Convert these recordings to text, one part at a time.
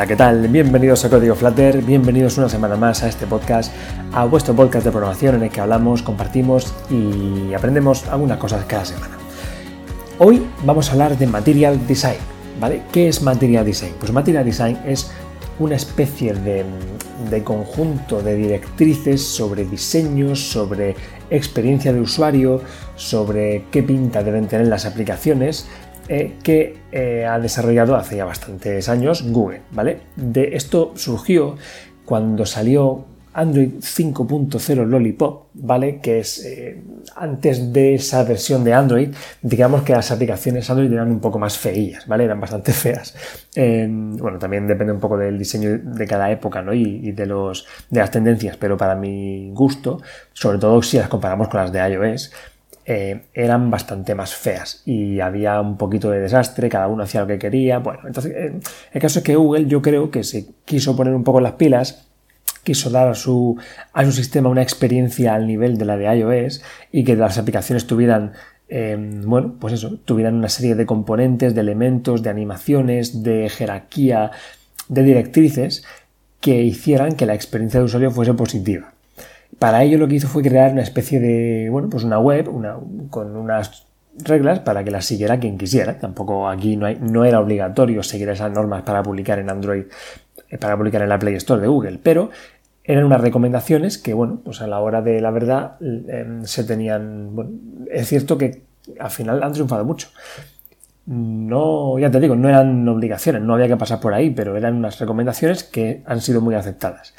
Hola, ¿qué tal? Bienvenidos a Código Flutter, bienvenidos una semana más a este podcast, a vuestro podcast de programación en el que hablamos, compartimos y aprendemos algunas cosas cada semana. Hoy vamos a hablar de Material Design, ¿vale? ¿Qué es Material Design? Pues Material Design es una especie de, de conjunto de directrices sobre diseños, sobre experiencia de usuario, sobre qué pinta deben tener las aplicaciones, eh, que eh, ha desarrollado hace ya bastantes años Google, ¿vale? De esto surgió cuando salió Android 5.0 Lollipop, ¿vale? Que es eh, antes de esa versión de Android, digamos que las aplicaciones Android eran un poco más feillas, ¿vale? Eran bastante feas. bueno, también depende un poco del diseño de cada época, ¿no? Y, de, los, de las tendencias, pero para mi gusto, sobre todo si las comparamos con las de iOS, eh, eran bastante más feas y había un poquito de desastre, cada uno hacía lo que quería. Bueno, entonces eh, el caso es que Google yo creo que se quiso poner un poco las pilas, quiso dar a su, a su sistema una experiencia al nivel de la de iOS y que las aplicaciones tuvieran em, bueno, pues eso, tuvieran una serie de componentes, de elementos, de animaciones, de jerarquía, de directrices que hicieran que la experiencia de usuario fuese positiva. Para ello lo que hizo fue crear una especie de, bueno, pues una web con unas reglas para que las siguiera quien quisiera. Tampoco aquí no, no era obligatorio seguir esas normas para publicar en Android, eh, para publicar en la Play Store de Google, pero eran unas recomendaciones que, bueno, pues a la hora de la verdad em, se tenían, bueno, es cierto que al final han triunfado mucho. No, ya te digo, no eran obligaciones, no había que pasar por ahí, pero eran unas recomendaciones que han sido muy aceptadas.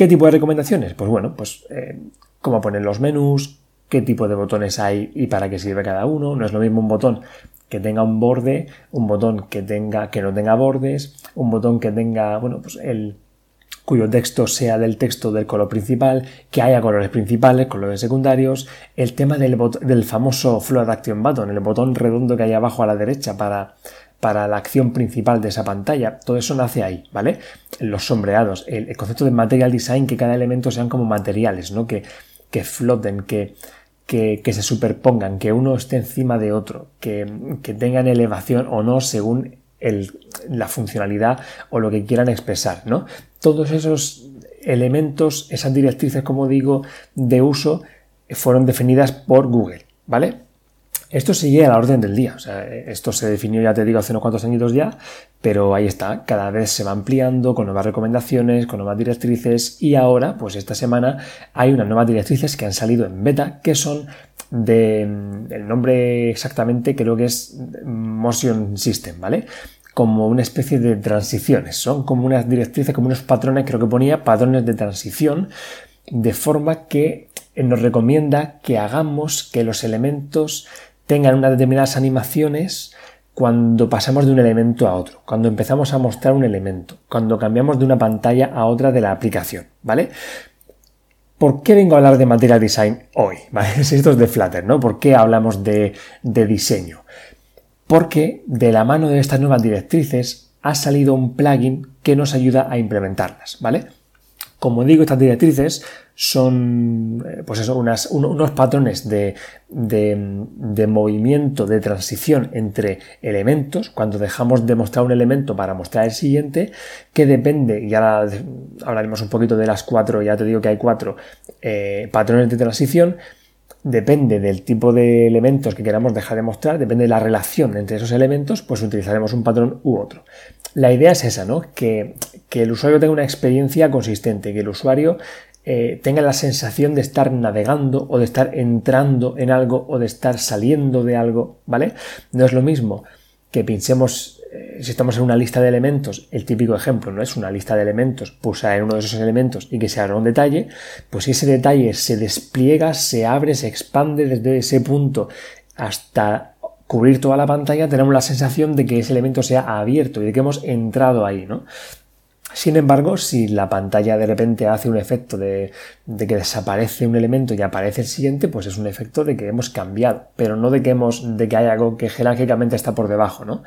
¿Qué tipo de recomendaciones? Pues bueno, pues eh, cómo poner los menús, qué tipo de botones hay y para qué sirve cada uno. No es lo mismo un botón que tenga un borde, un botón que tenga que no tenga bordes, un botón que tenga, bueno, pues el cuyo texto sea del texto del color principal, que haya colores principales, colores secundarios, el tema del, del famoso Float Action Button, el botón redondo que hay abajo a la derecha para para la acción principal de esa pantalla. Todo eso nace ahí, ¿vale? Los sombreados, el, concepto de material design, que cada elemento sean como materiales, ¿no? Que, que floten, que, que, se superpongan, que uno esté encima de otro, que, tengan elevación o no según la funcionalidad o lo que quieran expresar, ¿no? Todos esos elementos, esas directrices, como digo, de uso, fueron definidas por Google, ¿vale? Esto sigue a la orden del día. Esto se definió, ya te digo, hace unos cuantos añitos ya, pero ahí está. Cada vez se va ampliando con nuevas recomendaciones, con nuevas directrices y ahora, pues esta semana, hay unas nuevas directrices que han salido en beta que son de. El nombre exactamente creo que es Motion System, ¿vale? Como una especie de transiciones. Son como unas directrices, como unos patrones, creo que ponía patrones de transición, de forma que nos recomienda que hagamos que los elementos tengan unas determinadas animaciones cuando pasamos de un elemento a otro, cuando empezamos a mostrar un elemento, cuando cambiamos de una pantalla a otra de la aplicación, ¿vale? ¿Por qué vengo a hablar de Material Design hoy? Si esto es de Flutter, ¿no? ¿Por qué hablamos de, de diseño? Porque de la mano de estas nuevas directrices ha salido un plugin que nos ayuda a implementarlas, ¿vale? Como digo, estas directrices son eh, pues eso, unos patrones de, movimiento, de transición entre elementos, cuando dejamos de mostrar un elemento para mostrar el siguiente, que depende, y ahora hablaremos un poquito de las cuatro, ya te digo que hay cuatro eh, patrones de transición, depende del tipo de elementos que queramos dejar de mostrar, depende de la relación entre esos elementos, pues utilizaremos un patrón u otro. La idea es esa, ¿no? Que, que el usuario tenga una experiencia consistente, que el usuario eh, tenga la sensación de estar navegando o de estar entrando en algo o de estar saliendo de algo, ¿vale? No es lo mismo que pinchemos, eh, si estamos en una lista de elementos, el típico ejemplo, ¿no? Es una lista de elementos, pulsar en uno de esos elementos y que se abra un detalle, pues si ese detalle se despliega, se abre, se expande desde ese punto hasta cubrir toda la pantalla, tenemos la sensación de que ese elemento se ha abierto y de que hemos entrado ahí, ¿no? Sin embargo, si la pantalla de repente hace un efecto de, que desaparece un elemento y aparece el siguiente, pues es un efecto de que hemos cambiado, pero no de que hemos, de que hay algo que jerárquicamente está por debajo, ¿no?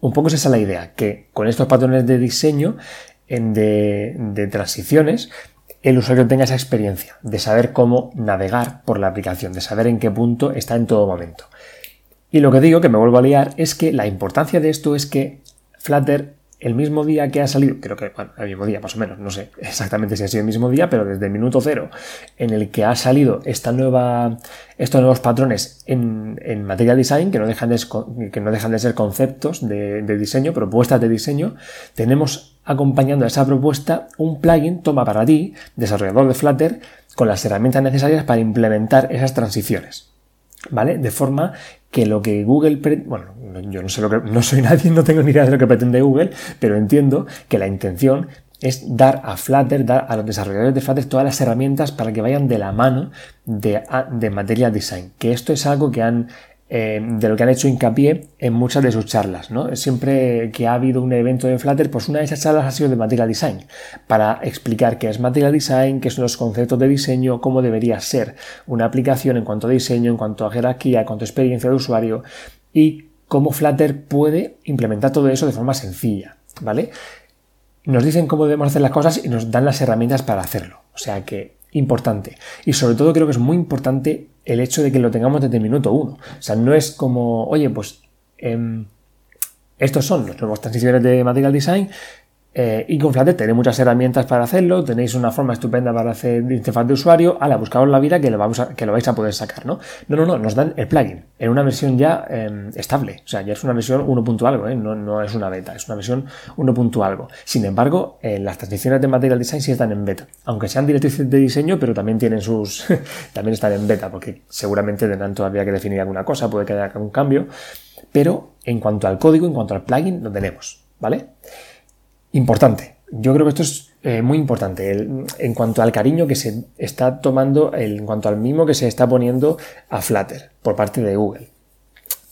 Un poco es esa la idea, que con estos patrones de diseño, de transiciones, el usuario tenga esa experiencia de saber cómo navegar por la aplicación, de saber en qué punto está en todo momento. Y lo que digo, que me vuelvo a liar, es que la importancia de esto es que Flutter el mismo día que ha salido, creo que, bueno, el mismo día más o menos, no sé exactamente si ha sido el mismo día, pero desde el minuto cero en el que ha salido esta nueva, estos nuevos patrones en, en Material Design, que no dejan de, que no dejan de ser conceptos de, de diseño, propuestas de diseño, tenemos acompañando a esa propuesta un plugin toma para ti, desarrollador de Flutter, con las herramientas necesarias para implementar esas transiciones. ¿Vale? De forma que lo que Google, bueno, yo no sé lo que, no soy nadie, no tengo ni idea de lo que pretende Google, pero entiendo que la intención es dar a Flutter, dar a los desarrolladores de Flutter todas las herramientas para que vayan de la mano de, de Material Design. Que esto es algo que han eh, de lo que han hecho hincapié en muchas de sus charlas. ¿no? Siempre que ha habido un evento de Flutter, pues una de esas charlas ha sido de Material Design, para explicar qué es Material Design, qué son los conceptos de diseño, cómo debería ser una aplicación en cuanto a diseño, en cuanto a jerarquía, en cuanto a experiencia de usuario y cómo Flutter puede implementar todo eso de forma sencilla. ¿vale? Nos dicen cómo debemos hacer las cosas y nos dan las herramientas para hacerlo. O sea que importante. Y sobre todo creo que es muy importante el hecho de que lo tengamos desde el minuto uno. O sea, no es como, oye, pues em, estos son los nuevos transiciones de Material Design, eh, y con tenéis muchas herramientas para hacerlo, tenéis una forma estupenda para hacer interfaz de usuario, ala, buscaos la vida que lo, vamos que lo vais a poder sacar, ¿no? No, no, no, nos dan el plugin en una versión ya em, estable, o sea, ya es una versión 1. algo, ¿eh? no, no, es una beta, es una versión 1. algo. Sin embargo, eh, las transiciones de Material Design sí están en beta, aunque sean directrices de diseño, pero también tienen sus, también están en beta, porque seguramente tendrán todavía que definir alguna cosa, puede que haya algún cambio, pero en cuanto al código, en cuanto al plugin, lo tenemos, ¿vale? Importante. Yo creo que esto es eh, muy importante en cuanto al cariño que se está tomando, en cuanto al mismo que se está poniendo a Flutter por parte de Google.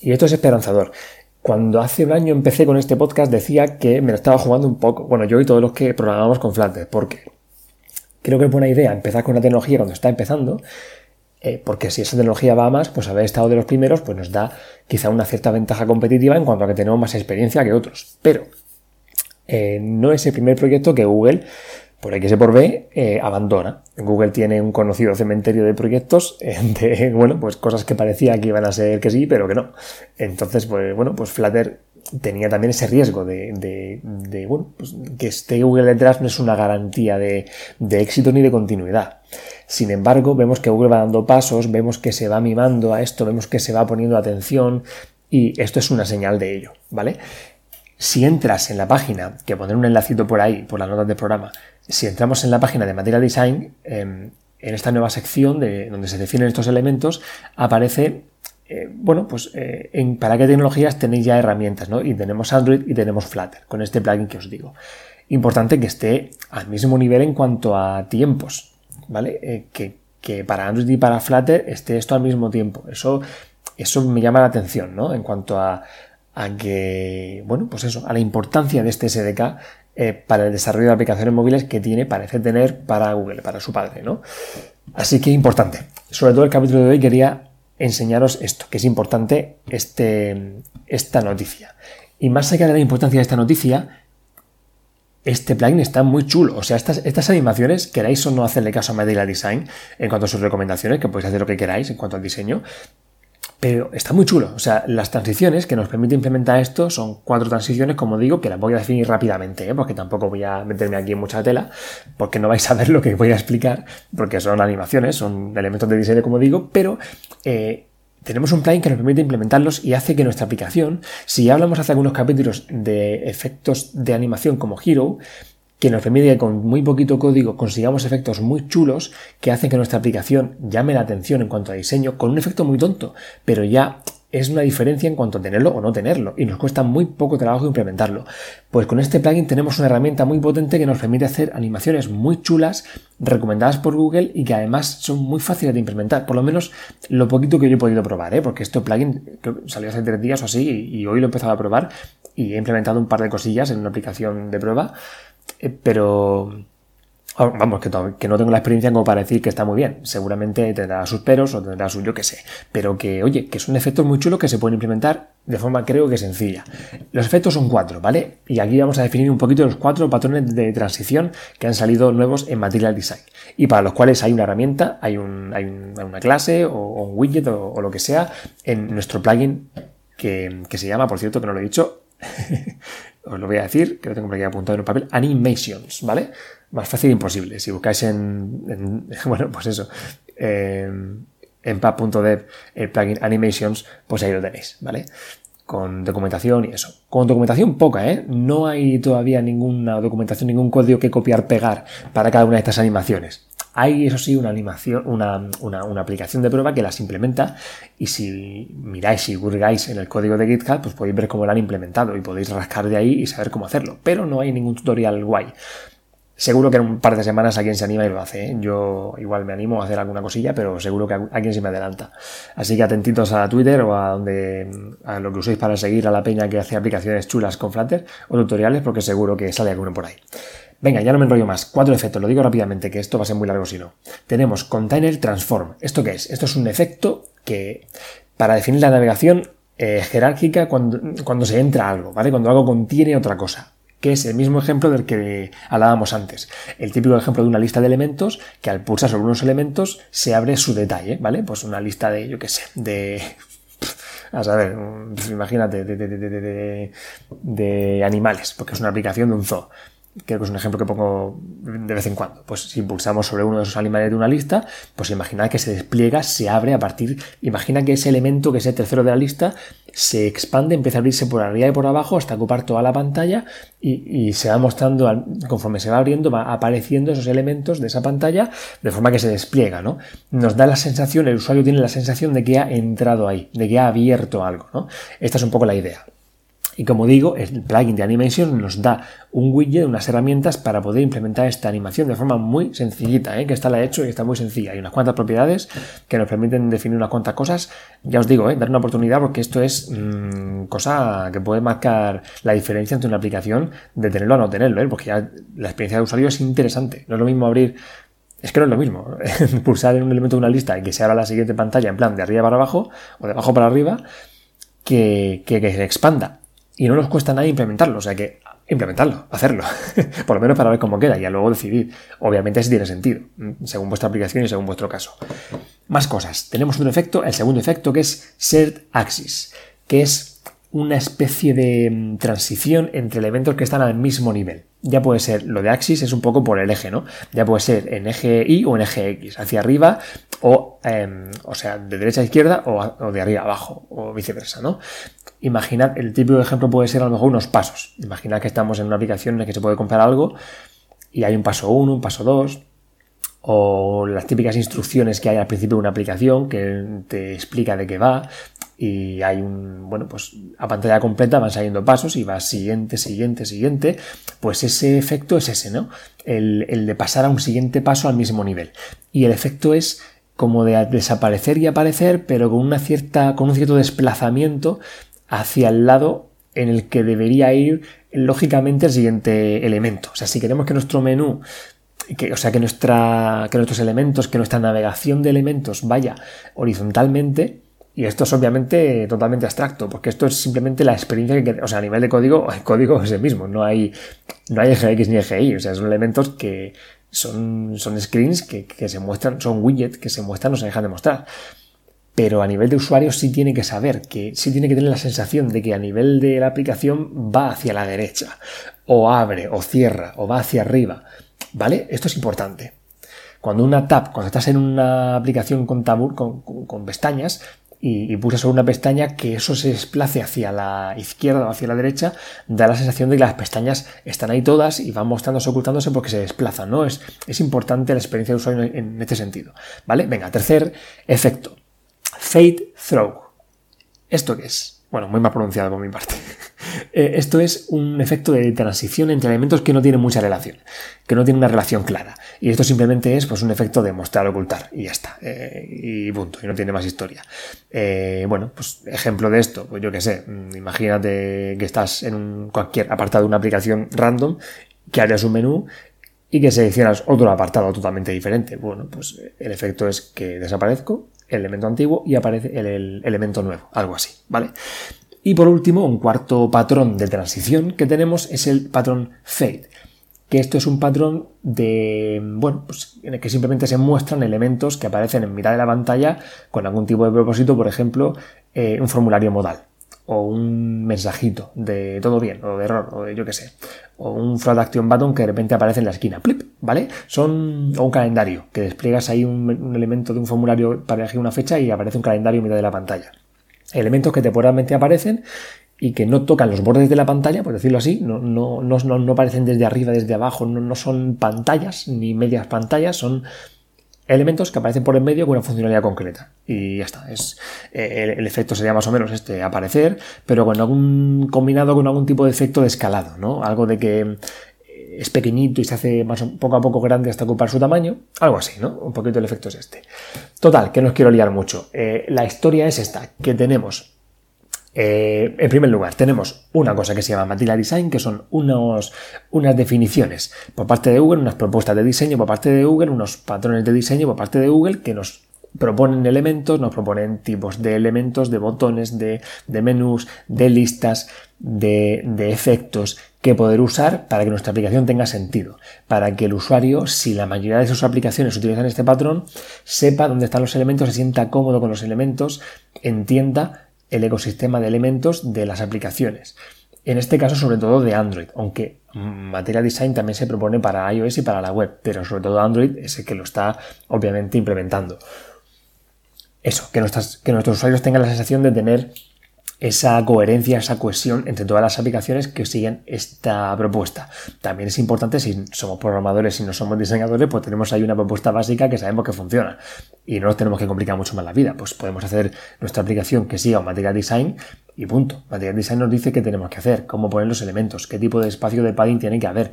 Y esto es esperanzador. Cuando hace un año empecé con este podcast decía que me lo estaba jugando un poco. Bueno, yo y todos los que programamos con Flutter, porque creo que es buena idea empezar con una tecnología cuando está empezando, eh, porque si esa tecnología va a más, pues haber estado de los primeros, pues nos da quizá una cierta ventaja competitiva en cuanto a que tenemos más experiencia que otros. Pero eh, no es el primer proyecto que Google, por que se por B, eh, abandona. Google tiene un conocido cementerio de proyectos de, bueno, pues cosas que parecía que iban a ser que sí, pero que no. Entonces, pues bueno, pues Flutter tenía también ese riesgo de, bueno, pues que esté Google detrás no es una garantía de, de éxito ni de continuidad. Sin embargo, vemos que Google va dando pasos, vemos que se va mimando a esto, vemos que se va poniendo atención y esto es una señal de ello, ¿vale? Si entras en la página, que pondré un enlacito por ahí, por las notas del programa, si entramos en la página de Material Design, em, en esta nueva sección de, donde se definen estos elementos, aparece, eh, bueno, pues eh, en para qué tecnologías tenéis ya herramientas, ¿no? Y tenemos Android y tenemos Flutter, con este plugin que os digo. Importante que esté al mismo nivel en cuanto a tiempos, ¿vale? Eh, que, que, para Android y para Flutter esté esto al mismo tiempo. Eso, eso me llama la atención, ¿no? En cuanto a, a que, bueno, pues eso, a la importancia de este SDK eh, para el desarrollo de aplicaciones móviles que tiene, parece tener para Google, para su padre, ¿no? Así que importante. Sobre todo el capítulo de hoy quería enseñaros esto, que es importante este, esta noticia. Y más allá de la importancia de esta noticia, este plugin está muy chulo. O sea, estas, estas animaciones, queráis o no hacerle caso a Material Design en cuanto a sus recomendaciones, que podéis hacer lo que queráis en cuanto al diseño, pero está muy chulo. O sea, las transiciones que nos permite implementar esto son cuatro transiciones, como digo, que las voy a definir rápidamente, ¿eh? porque tampoco voy a meterme aquí en mucha tela, porque no vais a ver lo que voy a explicar, porque son animaciones, son elementos de diseño, como digo, pero eh, tenemos un plugin que nos permite implementarlos y hace que nuestra aplicación, si hablamos hace algunos capítulos de efectos de animación como Hero, que nos permite que con muy poquito código consigamos efectos muy chulos que hacen que nuestra aplicación llame la atención en cuanto a diseño, con un efecto muy tonto, pero ya es una diferencia en cuanto a tenerlo o no tenerlo y nos cuesta muy poco trabajo implementarlo. Pues con este plugin tenemos una herramienta muy potente que nos permite hacer animaciones muy chulas recomendadas por Google y que además son muy fáciles de implementar, por lo menos lo poquito que yo he podido probar, ¿eh? porque este plugin salió hace tres días o así y hoy lo he empezado a probar y he implementado un par de cosillas en una aplicación de prueba eh, pero vamos, que, no tengo la experiencia como para decir que está muy bien. Seguramente tendrá sus peros o tendrá su yo que sé. Pero que, oye, que son efectos muy chulos que se pueden implementar de forma creo que sencilla. Los efectos son cuatro, ¿vale? Y aquí vamos a definir un poquito los cuatro patrones de transición que han salido nuevos en Material Design. Y para los cuales hay una herramienta, hay, un, una clase o, un widget o, lo que sea en nuestro plugin que, se llama, por cierto, que no lo he dicho, os lo voy a decir, que lo tengo por aquí apuntado en el papel, Animations, ¿vale? Más fácil imposible. Si buscáis en, bueno, pues eso, en pub.dev el plugin Animations, pues ahí lo tenéis, ¿vale? Con documentación y eso. Con documentación poca, ¿eh? No hay todavía ninguna documentación, ningún código que copiar, pegar para cada una de estas animaciones. Hay, eso sí, una animación, una, una, aplicación de prueba que las implementa y si miráis y hurgáis en el código de GitHub, pues podéis ver cómo lo han implementado y podéis rascar de ahí y saber cómo hacerlo. Pero no hay ningún tutorial guay. Seguro que en un par de semanas alguien se anima y lo hace. ¿eh? Yo igual me animo a hacer alguna cosilla, pero seguro que alguien se me adelanta. Así que atentitos a Twitter o a donde a lo que uséis para seguir a la peña que hace aplicaciones chulas con Flutter o tutoriales, porque seguro que sale alguno por ahí. Venga, ya no me enrollo más. Cuatro efectos, lo digo rápidamente, que esto va a ser muy largo si no. Tenemos Container Transform. ¿Esto qué es? Esto es un efecto que, para definir la navegación eh, jerárquica cuando, cuando se entra algo, ¿vale? Cuando algo contiene otra cosa que es el mismo ejemplo del que hablábamos antes. El típico ejemplo de una lista de elementos que al pulsar sobre unos elementos se abre su detalle, ¿vale? Pues una lista de, yo qué sé, de... A saber, imagínate, de, de, de, animales, porque es una aplicación de un zoo creo que es un ejemplo que pongo de vez en cuando. Pues si pulsamos sobre uno de esos animales de una lista, pues imagina que se despliega, se abre a partir, imagina que ese elemento, que es el tercero de la lista, se expande, empieza a abrirse por arriba y por abajo hasta ocupar toda la pantalla y, se va mostrando, conforme se va abriendo, va apareciendo esos elementos de esa pantalla de forma que se despliega, ¿no? Nos da la sensación, el usuario tiene la sensación de que ha entrado ahí, de que ha abierto algo, ¿no? Esta es un poco la idea. Y como digo, el plugin de Animation nos da un widget, unas herramientas para poder implementar esta animación de forma muy sencillita, ¿eh? que está la he hecho y está muy sencilla. Hay unas cuantas propiedades que nos permiten definir unas cuantas cosas. Ya os digo, ¿eh? dar una oportunidad porque esto es mm, cosa que puede marcar la diferencia entre una aplicación de tenerlo a no tenerlo, ¿eh? porque ya la experiencia de usuario es interesante. No es lo mismo abrir es que no es lo mismo pulsar en un elemento de una lista y que se abra la siguiente pantalla en plan de arriba para abajo o de abajo para arriba que, que se expanda y no nos cuesta nada implementarlo, o sea que implementarlo, hacerlo, por lo menos para ver cómo queda y luego decidir, obviamente si tiene sentido, mm, según vuestra aplicación y según vuestro caso. Más cosas, tenemos otro efecto, el segundo efecto que es Shared Axis, que es una especie de mm, transición entre elementos que están al mismo nivel. Ya puede ser, lo de axis es un poco por el eje, ¿no? Ya puede ser en eje Y o en eje X, hacia arriba o, em, o sea, de derecha a izquierda o, de arriba a abajo o viceversa, ¿no? Imaginad, el típico ejemplo puede ser a lo mejor unos pasos. Imaginad que estamos en una aplicación en la que se puede comprar algo y hay un paso 1, un paso 2, o las típicas instrucciones que hay al principio de una aplicación que te explica de qué va, y hay un, bueno, pues a pantalla completa van saliendo pasos y va siguiente, siguiente, siguiente, pues ese efecto es ese, ¿no? El, de pasar a un siguiente paso al mismo nivel. Y el efecto es como de desaparecer y aparecer, pero con una cierta, con un cierto desplazamiento hacia el lado en el que debería ir lógicamente el siguiente elemento. O sea, si queremos que nuestro menú que, o sea, que, nuestra, que nuestros elementos, que nuestra navegación de elementos vaya horizontalmente, y esto es obviamente totalmente abstracto, porque esto es simplemente la experiencia que, o sea, a nivel de código, el código es el mismo, no hay, no hay eje X ni Y, o sea, son elementos que son, son screens que, que se muestran, son widgets que se muestran o se dejan de mostrar. Pero a nivel de usuario sí tiene que saber, que sí tiene que tener la sensación de que a nivel de la aplicación va hacia la derecha, o abre, o cierra, o va hacia arriba. ¿Vale? Esto es importante. Cuando una tab, cuando estás en una aplicación con, tabur, con, con pestañas, y, y pulsas sobre una pestaña, que eso se desplace hacia la izquierda o hacia la derecha, da la sensación de que las pestañas están ahí todas y van mostrándose, ocultándose porque se desplazan, ¿no? Es, es importante la experiencia de usuario en, este sentido, ¿vale? Venga, tercer efecto. Fade Throw. ¿Esto qué es? Bueno, muy mal pronunciado por mi parte. Eh, esto es un efecto de transición entre elementos que no tienen mucha relación, que no tienen una relación clara. Y esto simplemente es pues, un efecto de mostrar ocultar y ya está. Eh, y punto, y no tiene más historia. Eh, bueno, pues ejemplo de esto, pues yo qué sé, mm, imagínate que estás en cualquier apartado de una aplicación random, que harías un menú y que seleccionas otro apartado totalmente diferente. Bueno, pues el efecto es que desaparezco el elemento antiguo y aparece el elemento nuevo, algo así, ¿vale? Y por último, un cuarto patrón de transición que tenemos es el patrón fade, que esto es un patrón de, bueno, pues en el que simplemente se muestran elementos que aparecen en mitad de la pantalla con algún tipo de propósito, por ejemplo, eh, un formulario modal o un mensajito de todo bien, o de error, o de yo qué sé, o un fraud action button que de repente aparece en la esquina, plip, ¿vale? Son, o un calendario, que despliegas ahí un, elemento de un formulario para elegir una fecha y aparece un calendario en mitad de la pantalla. Elementos que temporalmente aparecen y que no tocan los bordes de la pantalla, por decirlo así, no, no, no, no aparecen desde arriba, desde abajo, no, son pantallas ni medias pantallas, son elementos que aparecen por en medio con una funcionalidad concreta. Y ya está. Es, eh, el, efecto sería más o menos este aparecer, pero con algún combinado con algún tipo de efecto de escalado, ¿no? Algo de que eh, es pequeñito y se hace más, poco a poco grande hasta ocupar su tamaño. Algo así, ¿no? Un poquito el efecto es este. Total, que no os quiero liar mucho. Eh, la historia es esta, que tenemos eh, en primer lugar, tenemos una cosa que se llama Material Design, que son unos, unas definiciones por parte de Google, unas propuestas de diseño por parte de Google, unos patrones de diseño por parte de Google que nos proponen elementos, nos proponen tipos de elementos, de botones, de, menús, de listas, de, de, efectos que poder usar para que nuestra aplicación tenga sentido. Para que el usuario, si la mayoría de sus aplicaciones utilizan este patrón, sepa dónde están los elementos, se sienta cómodo con los elementos, entienda el ecosistema de elementos de las aplicaciones. En este caso, sobre todo de Android, aunque Material Design también se propone para iOS y para la web, pero sobre todo Android es el que lo está obviamente implementando. Eso, que, que nuestros usuarios tengan la sensación de tener esa coherencia, esa cohesión entre todas las aplicaciones que siguen esta propuesta. También es importante, si somos programadores y no somos diseñadores, pues tenemos ahí una propuesta básica que sabemos que funciona y no nos tenemos que complicar mucho más la vida. Pues podemos hacer nuestra aplicación que siga un Material Design y punto. Material Design nos dice qué tenemos que hacer, cómo poner los elementos, qué tipo de espacio de padding tiene que haber,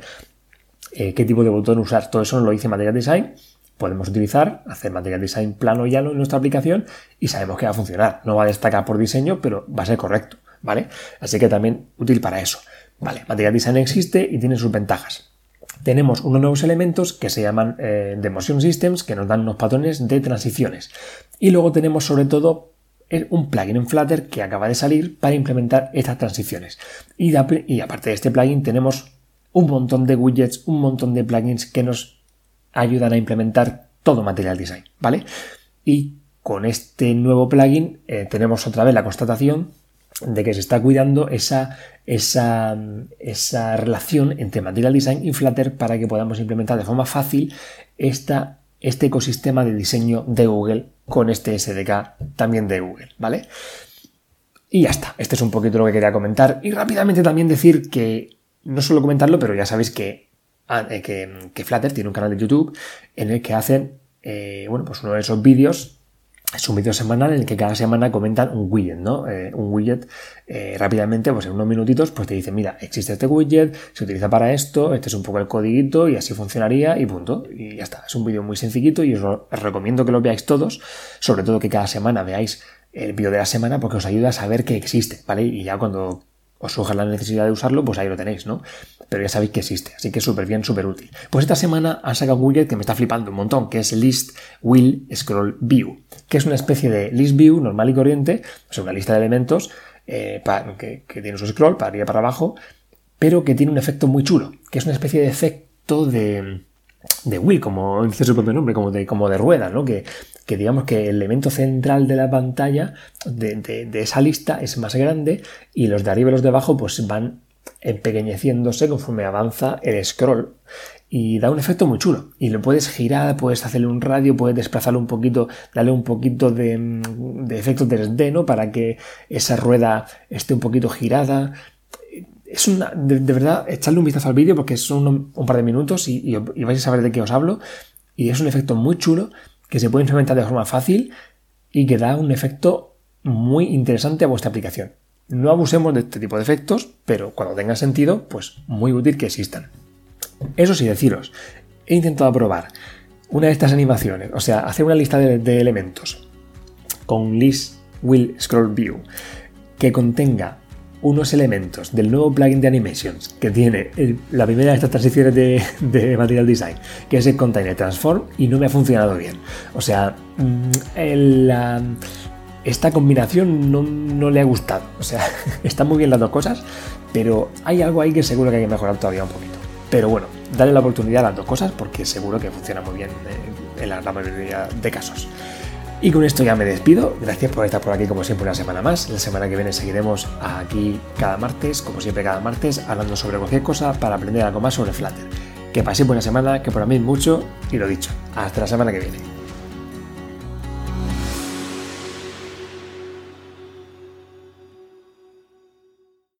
eh, qué tipo de botón usar. Todo eso nos lo dice Material Design podemos utilizar, hacer material design plano y llano en nuestra aplicación y sabemos que va a funcionar. No va a destacar por diseño, pero va a ser correcto, ¿vale? Así que también útil para eso. Vale, material design existe y tiene sus ventajas. Tenemos unos nuevos elementos que se llaman eh, Demotion Systems, que nos dan unos patrones de transiciones. Y luego tenemos sobre todo eh, un plugin en Flutter que acaba de salir para implementar estas transiciones. Y, y aparte de este plugin tenemos un montón de widgets, un montón de plugins que nos ayudan a implementar todo Material Design, ¿vale? Y con este nuevo plugin eh, tenemos otra vez la constatación de que se está cuidando esa, esa, esa, relación entre Material Design y Flutter para que podamos implementar de forma fácil esta, este ecosistema de diseño de Google con este SDK también de Google, ¿vale? Y ya está, este es un poquito lo que quería comentar y rápidamente también decir que, no solo comentarlo, pero ya sabéis que Ah, eh, que, Flutter tiene un canal de YouTube en el que hacen, eh, bueno, pues uno de esos vídeos es un vídeo semanal en el que cada semana comentan un widget, ¿no? Eh, un widget rápidamente, pues en unos minutitos, pues te dice, mira, existe este widget, se utiliza para esto, este es un poco el codiguito y así funcionaría y punto. Y ya está. Es un vídeo muy sencillito y os, recomiendo que lo veáis todos, sobre todo que cada semana veáis el vídeo de la semana porque os ayuda a saber que existe, ¿vale? Y ya cuando os surja la necesidad de usarlo, pues ahí lo tenéis, ¿no? Pero ya sabéis que existe, así que súper bien, súper útil. Pues esta semana ha sacado un widget que me está flipando un montón, que es List Will Scroll View, que es una especie de list view normal y corriente, o sea, una lista de elementos eh, que, tiene su scroll para arriba y para abajo, pero que tiene un efecto muy chulo, que es una especie de efecto de, de como dice su propio nombre, como de, como de rueda, ¿no? Que que digamos que el elemento central de la pantalla de, esa lista es más grande y los de arriba y los de abajo pues van empequeñeciéndose conforme avanza el scroll y da un efecto muy chulo y lo puedes girar, puedes hacerle un radio, puedes desplazarlo un poquito, darle un poquito de, de efecto 3D, ¿no? Para que esa rueda esté un poquito girada. Es una, de, verdad, echarle un vistazo al vídeo porque son un, par de minutos y, y vais a saber de qué os hablo y es un efecto muy chulo que se puede implementar de forma fácil y que da un efecto muy interesante a vuestra aplicación. No abusemos de este tipo de efectos, pero cuando tenga sentido, pues muy útil que existan. Eso sí, deciros, he intentado probar una de estas animaciones, o sea, hacer una lista de, de elementos con list will scroll view que contenga unos elementos del nuevo plugin de Animations que tiene la primera de estas transiciones de, Material Design, que es el Container Transform, y no me ha funcionado bien. O sea, mm, esta combinación no, le ha gustado. O sea, están muy bien las dos cosas, pero hay algo ahí que seguro que hay que mejorar todavía un poquito. Pero bueno, dale la oportunidad a las dos cosas porque seguro que funciona muy bien eh, en la mayoría de casos. Y con esto ya me despido. Gracias por estar por aquí como siempre una semana más. La semana que viene seguiremos aquí cada martes, como siempre cada martes, hablando sobre cualquier cosa para aprender algo más sobre Flutter. Que paséis buena semana, que por mí mucho y lo dicho. Hasta la semana que viene.